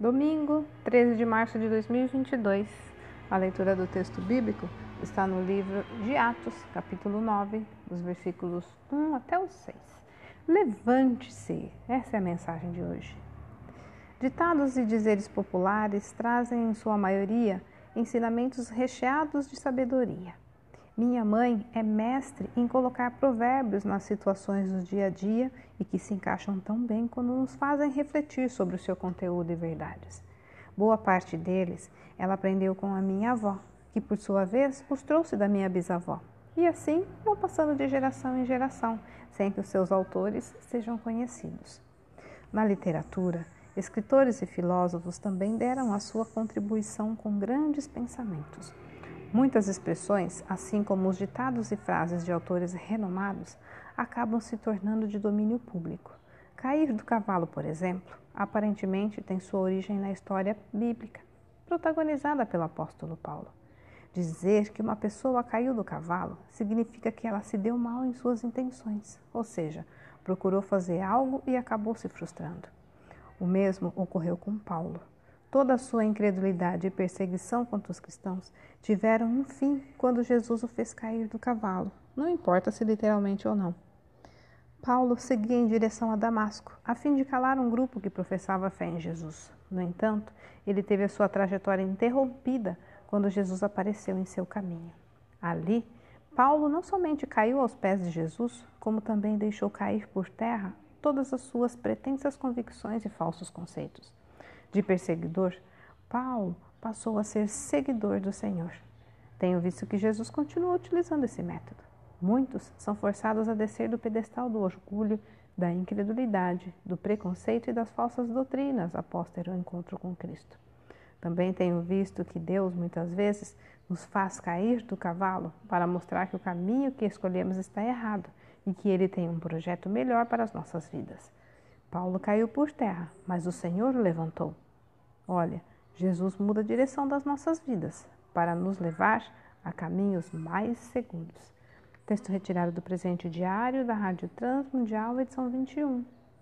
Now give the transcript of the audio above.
Domingo, 13 de março de 2022. A leitura do texto bíblico está no livro de Atos, capítulo 9, dos versículos 1 até o 6. Levante-se! Essa é a mensagem de hoje. Ditados e dizeres populares trazem, em sua maioria, ensinamentos recheados de sabedoria. Minha mãe é mestre em colocar provérbios nas situações do dia a dia e que se encaixam tão bem quando nos fazem refletir sobre o seu conteúdo e verdades. Boa parte deles ela aprendeu com a minha avó, que por sua vez os trouxe da minha bisavó. E assim vão passando de geração em geração, sem que os seus autores sejam conhecidos. Na literatura, escritores e filósofos também deram a sua contribuição com grandes pensamentos. Muitas expressões, assim como os ditados e frases de autores renomados, acabam se tornando de domínio público. Cair do cavalo, por exemplo, aparentemente tem sua origem na história bíblica, protagonizada pelo apóstolo Paulo. Dizer que uma pessoa caiu do cavalo significa que ela se deu mal em suas intenções, ou seja, procurou fazer algo e acabou se frustrando. O mesmo ocorreu com Paulo. Toda a sua incredulidade e perseguição contra os cristãos tiveram um fim quando Jesus o fez cair do cavalo, não importa se literalmente ou não. Paulo seguia em direção a Damasco, a fim de calar um grupo que professava fé em Jesus. No entanto, ele teve a sua trajetória interrompida quando Jesus apareceu em seu caminho. Ali, Paulo não somente caiu aos pés de Jesus, como também deixou cair por terra todas as suas pretensas convicções e falsos conceitos. De perseguidor, Paulo passou a ser seguidor do Senhor. Tenho visto que Jesus continua utilizando esse método. Muitos são forçados a descer do pedestal do orgulho, da incredulidade, do preconceito e das falsas doutrinas após ter o um encontro com Cristo. Também tenho visto que Deus muitas vezes nos faz cair do cavalo para mostrar que o caminho que escolhemos está errado e que Ele tem um projeto melhor para as nossas vidas. Paulo caiu por terra, mas o Senhor o levantou. Olha, Jesus muda a direção das nossas vidas para nos levar a caminhos mais seguros. Texto retirado do presente diário da Rádio Transmundial, edição 21.